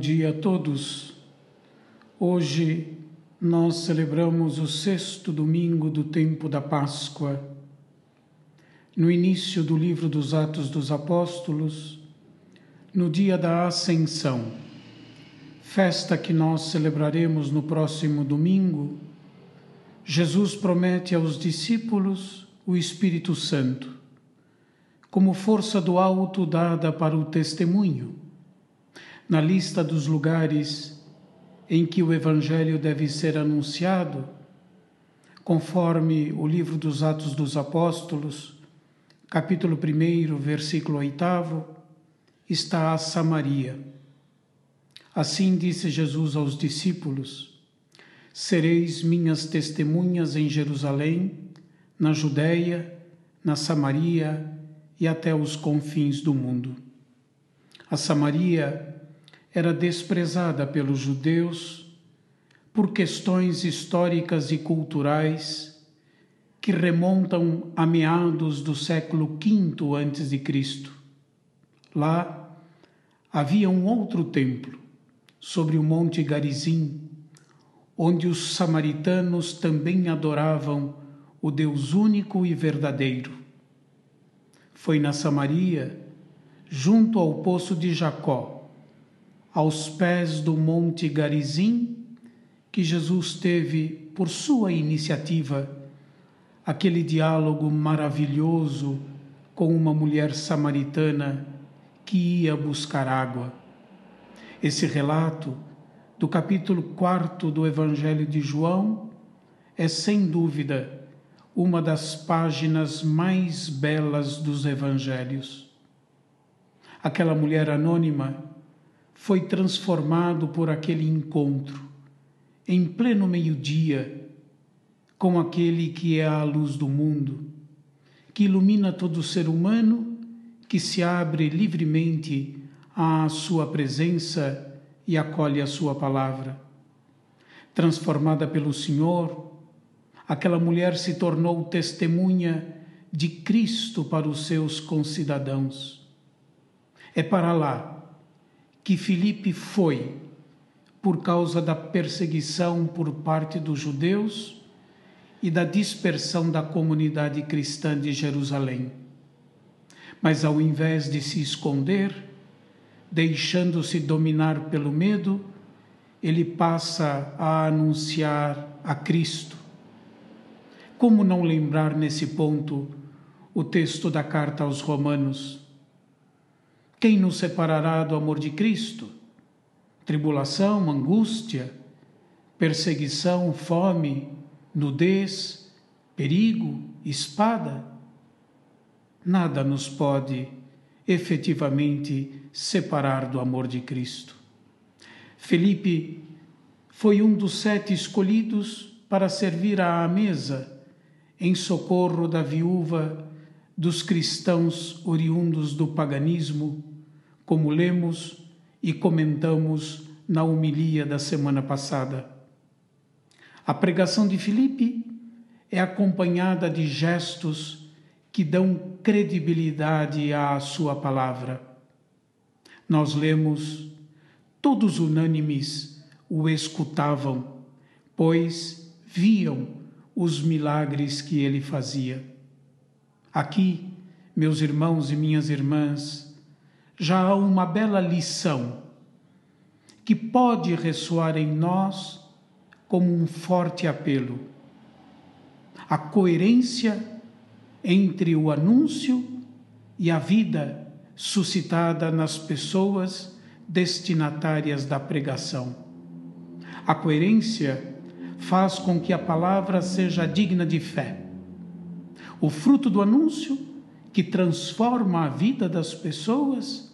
dia a todos. Hoje nós celebramos o sexto domingo do tempo da Páscoa. No início do livro dos Atos dos Apóstolos, no dia da Ascensão, festa que nós celebraremos no próximo domingo, Jesus promete aos discípulos o Espírito Santo, como força do alto dada para o testemunho na lista dos lugares em que o Evangelho deve ser anunciado, conforme o livro dos Atos dos Apóstolos, capítulo 1, versículo 8, está a Samaria. Assim disse Jesus aos discípulos: Sereis minhas testemunhas em Jerusalém, na Judéia, na Samaria e até os confins do mundo. A Samaria era desprezada pelos judeus por questões históricas e culturais que remontam a meados do século V a.C. Lá havia um outro templo, sobre o Monte Garizim, onde os samaritanos também adoravam o Deus único e verdadeiro. Foi na Samaria, junto ao poço de Jacó, aos pés do Monte Garizim, que Jesus teve, por sua iniciativa, aquele diálogo maravilhoso com uma mulher samaritana que ia buscar água. Esse relato do capítulo 4 do Evangelho de João é, sem dúvida, uma das páginas mais belas dos Evangelhos. Aquela mulher anônima foi transformado por aquele encontro, em pleno meio-dia, com aquele que é a luz do mundo, que ilumina todo ser humano que se abre livremente à sua presença e acolhe a sua palavra. Transformada pelo Senhor, aquela mulher se tornou testemunha de Cristo para os seus concidadãos. É para lá que Filipe foi por causa da perseguição por parte dos judeus e da dispersão da comunidade cristã de Jerusalém. Mas ao invés de se esconder, deixando-se dominar pelo medo, ele passa a anunciar a Cristo. Como não lembrar nesse ponto o texto da carta aos Romanos? Quem nos separará do amor de Cristo? Tribulação, angústia, perseguição, fome, nudez, perigo, espada? Nada nos pode efetivamente separar do amor de Cristo. Felipe foi um dos sete escolhidos para servir à mesa em socorro da viúva dos cristãos oriundos do paganismo como lemos e comentamos na homilia da semana passada. A pregação de Filipe é acompanhada de gestos que dão credibilidade à sua palavra. Nós lemos, todos unânimes o escutavam, pois viam os milagres que ele fazia. Aqui, meus irmãos e minhas irmãs, já há uma bela lição que pode ressoar em nós como um forte apelo. A coerência entre o anúncio e a vida suscitada nas pessoas destinatárias da pregação. A coerência faz com que a palavra seja digna de fé. O fruto do anúncio, que transforma a vida das pessoas,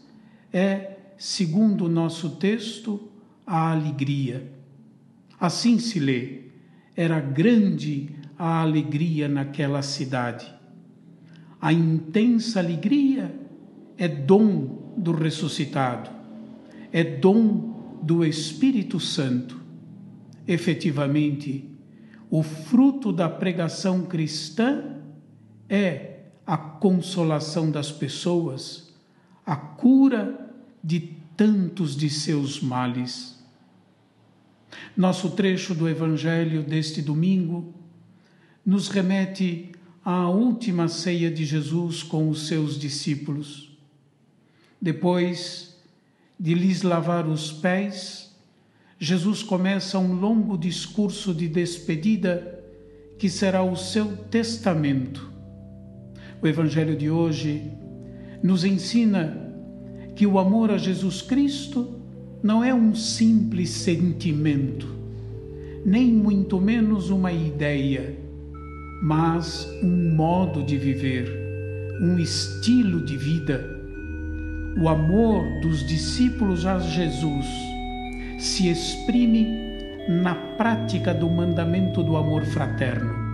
é, segundo o nosso texto, a alegria. Assim se lê: era grande a alegria naquela cidade. A intensa alegria é dom do ressuscitado, é dom do Espírito Santo. Efetivamente, o fruto da pregação cristã é a consolação das pessoas, a cura de tantos de seus males. Nosso trecho do Evangelho deste domingo nos remete à última ceia de Jesus com os seus discípulos. Depois de lhes lavar os pés, Jesus começa um longo discurso de despedida que será o seu testamento. O Evangelho de hoje nos ensina que o amor a Jesus Cristo não é um simples sentimento, nem muito menos uma ideia, mas um modo de viver, um estilo de vida. O amor dos discípulos a Jesus se exprime na prática do mandamento do amor fraterno.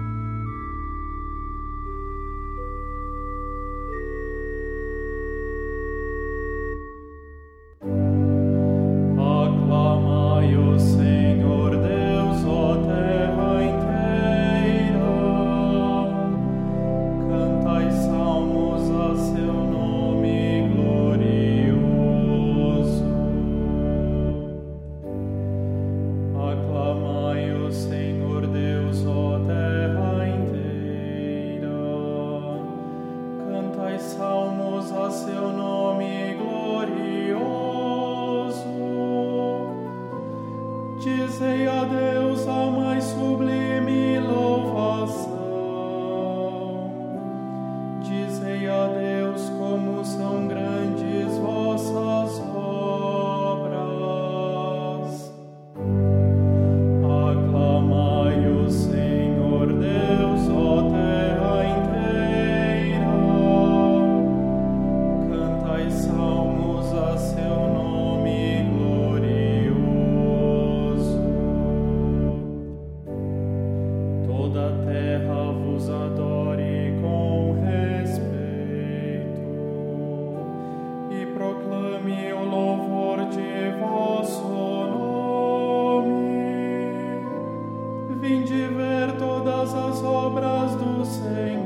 Vinde ver todas as obras do Senhor,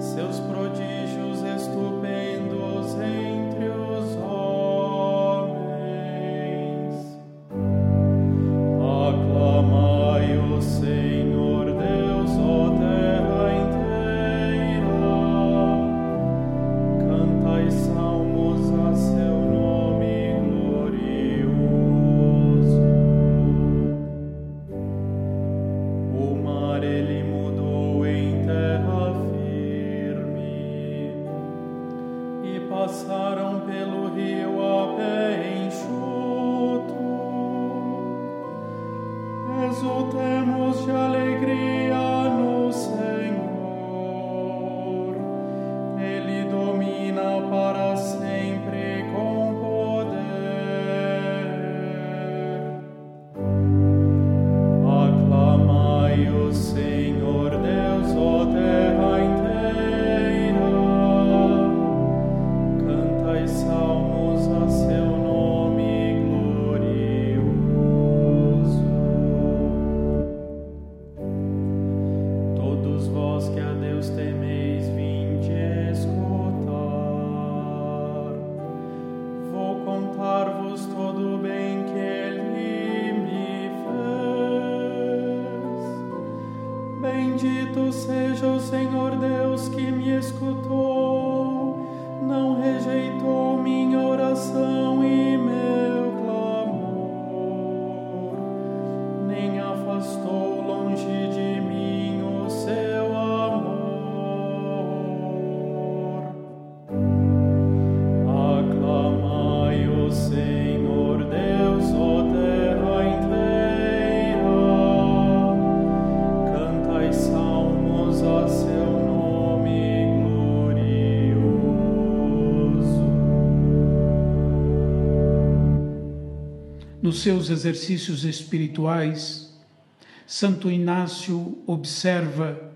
seus prodígios estupendos entre Nos seus exercícios espirituais, Santo Inácio observa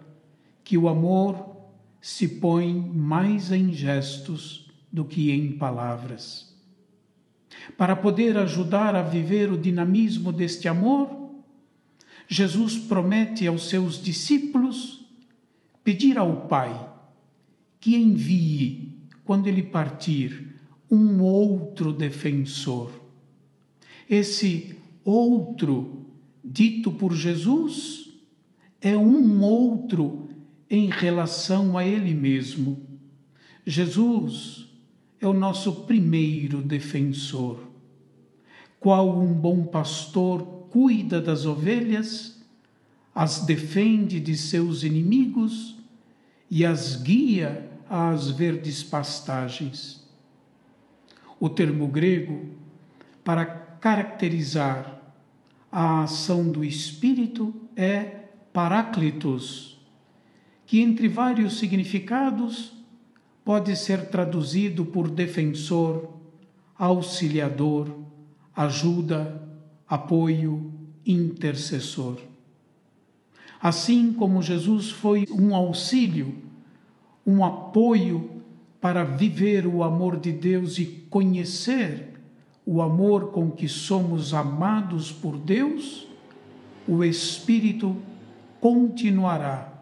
que o amor se põe mais em gestos do que em palavras. Para poder ajudar a viver o dinamismo deste amor, Jesus promete aos seus discípulos pedir ao Pai que envie, quando ele partir, um outro defensor. Esse outro dito por Jesus é um outro em relação a Ele mesmo. Jesus é o nosso primeiro defensor. Qual um bom pastor cuida das ovelhas, as defende de seus inimigos e as guia às verdes pastagens. O termo grego para caracterizar a ação do Espírito é Paráclitos, que entre vários significados pode ser traduzido por defensor, auxiliador, ajuda, apoio, intercessor. Assim como Jesus foi um auxílio, um apoio para viver o amor de Deus e conhecer o amor com que somos amados por Deus, o Espírito continuará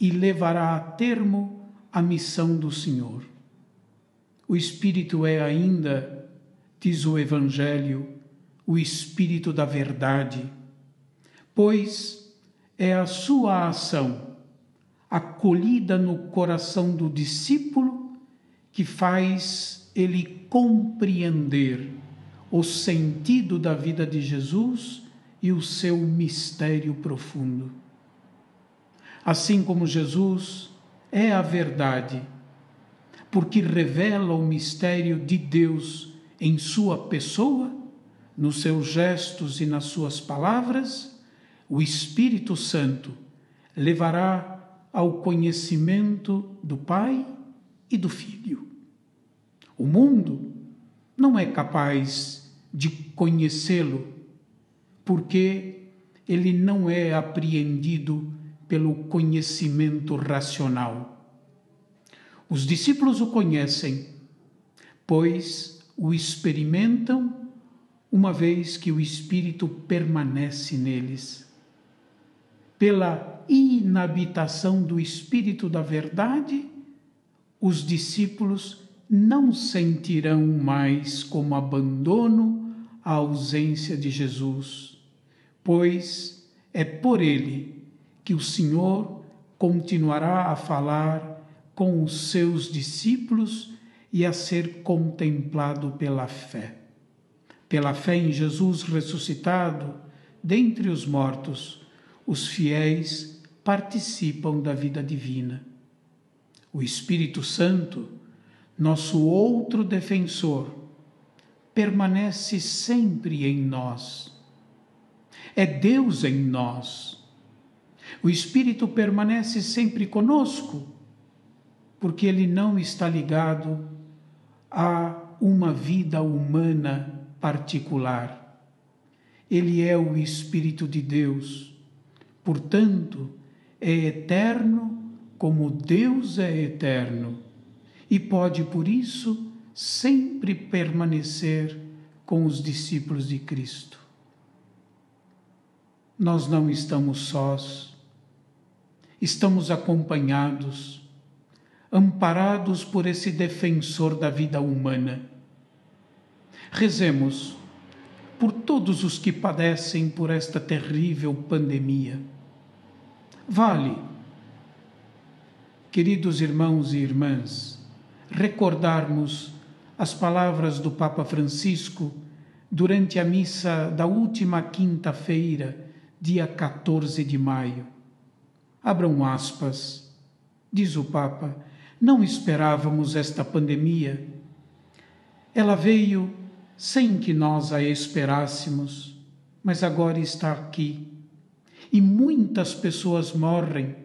e levará a termo a missão do Senhor. O Espírito é ainda, diz o Evangelho, o Espírito da Verdade, pois é a sua ação, acolhida no coração do discípulo, que faz ele compreender o sentido da vida de Jesus e o seu mistério profundo. Assim como Jesus é a verdade, porque revela o mistério de Deus em sua pessoa, nos seus gestos e nas suas palavras, o Espírito Santo levará ao conhecimento do Pai e do Filho. O mundo não é capaz de conhecê-lo, porque ele não é apreendido pelo conhecimento racional. Os discípulos o conhecem, pois o experimentam uma vez que o Espírito permanece neles. Pela inabitação do Espírito da Verdade, os discípulos não sentirão mais como abandono a ausência de Jesus, pois é por ele que o Senhor continuará a falar com os seus discípulos e a ser contemplado pela fé. Pela fé em Jesus ressuscitado dentre os mortos, os fiéis participam da vida divina. O Espírito Santo, nosso outro defensor, permanece sempre em nós. É Deus em nós o Espírito permanece sempre conosco, porque ele não está ligado a uma vida humana particular. Ele é o Espírito de Deus, portanto, é eterno como Deus é eterno e pode, por isso, sempre permanecer com os discípulos de Cristo. Nós não estamos sós estamos acompanhados, amparados por esse defensor da vida humana. Rezemos por todos os que padecem por esta terrível pandemia. Vale, queridos irmãos e irmãs, recordarmos as palavras do Papa Francisco durante a missa da última quinta-feira, dia 14 de maio Abram aspas. Diz o Papa: não esperávamos esta pandemia. Ela veio sem que nós a esperássemos, mas agora está aqui. E muitas pessoas morrem,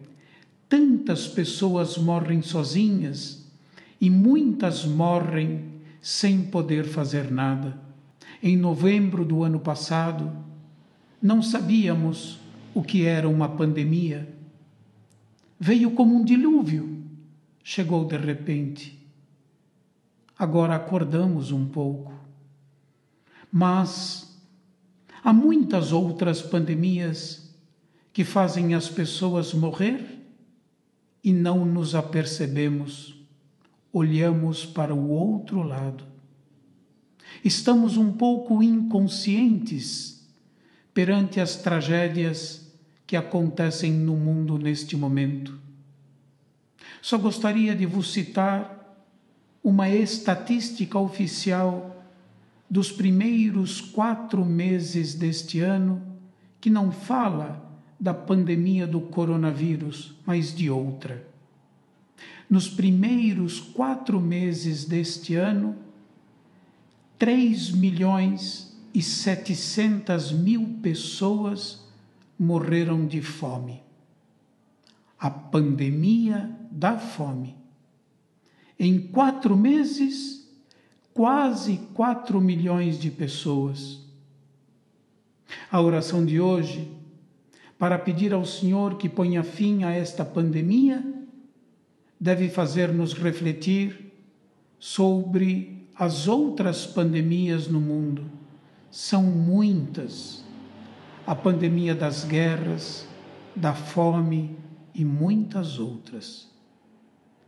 tantas pessoas morrem sozinhas, e muitas morrem sem poder fazer nada. Em novembro do ano passado, não sabíamos o que era uma pandemia veio como um dilúvio, chegou de repente. Agora acordamos um pouco. Mas há muitas outras pandemias que fazem as pessoas morrer e não nos apercebemos, olhamos para o outro lado. Estamos um pouco inconscientes perante as tragédias que acontecem no mundo neste momento. Só gostaria de vos citar uma estatística oficial dos primeiros quatro meses deste ano, que não fala da pandemia do coronavírus, mas de outra. Nos primeiros quatro meses deste ano, 3 milhões e 700 mil pessoas morreram de fome. A pandemia da fome em quatro meses, quase quatro milhões de pessoas. A oração de hoje, para pedir ao Senhor que ponha fim a esta pandemia, deve fazer-nos refletir sobre as outras pandemias no mundo. São muitas. A pandemia das guerras, da fome e muitas outras.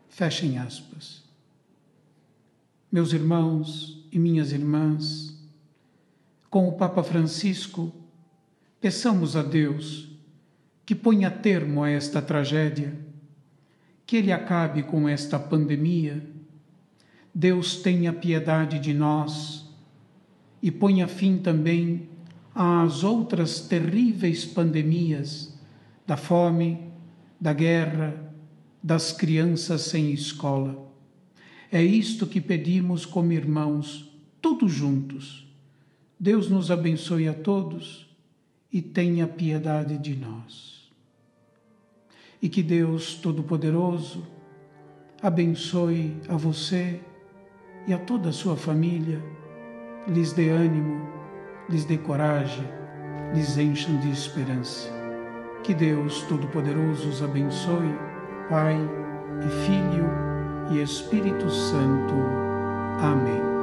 Fechem aspas. Meus irmãos e minhas irmãs, com o Papa Francisco, peçamos a Deus que ponha termo a esta tragédia, que Ele acabe com esta pandemia. Deus tenha piedade de nós e ponha fim também às outras terríveis pandemias da fome, da guerra, das crianças sem escola. É isto que pedimos como irmãos, todos juntos. Deus nos abençoe a todos e tenha piedade de nós. E que Deus Todo-Poderoso abençoe a você e a toda a sua família, lhes dê ânimo, lhes dê coragem, lhes encham de esperança. Que Deus Todo-Poderoso os abençoe, Pai e Filho e Espírito Santo. Amém.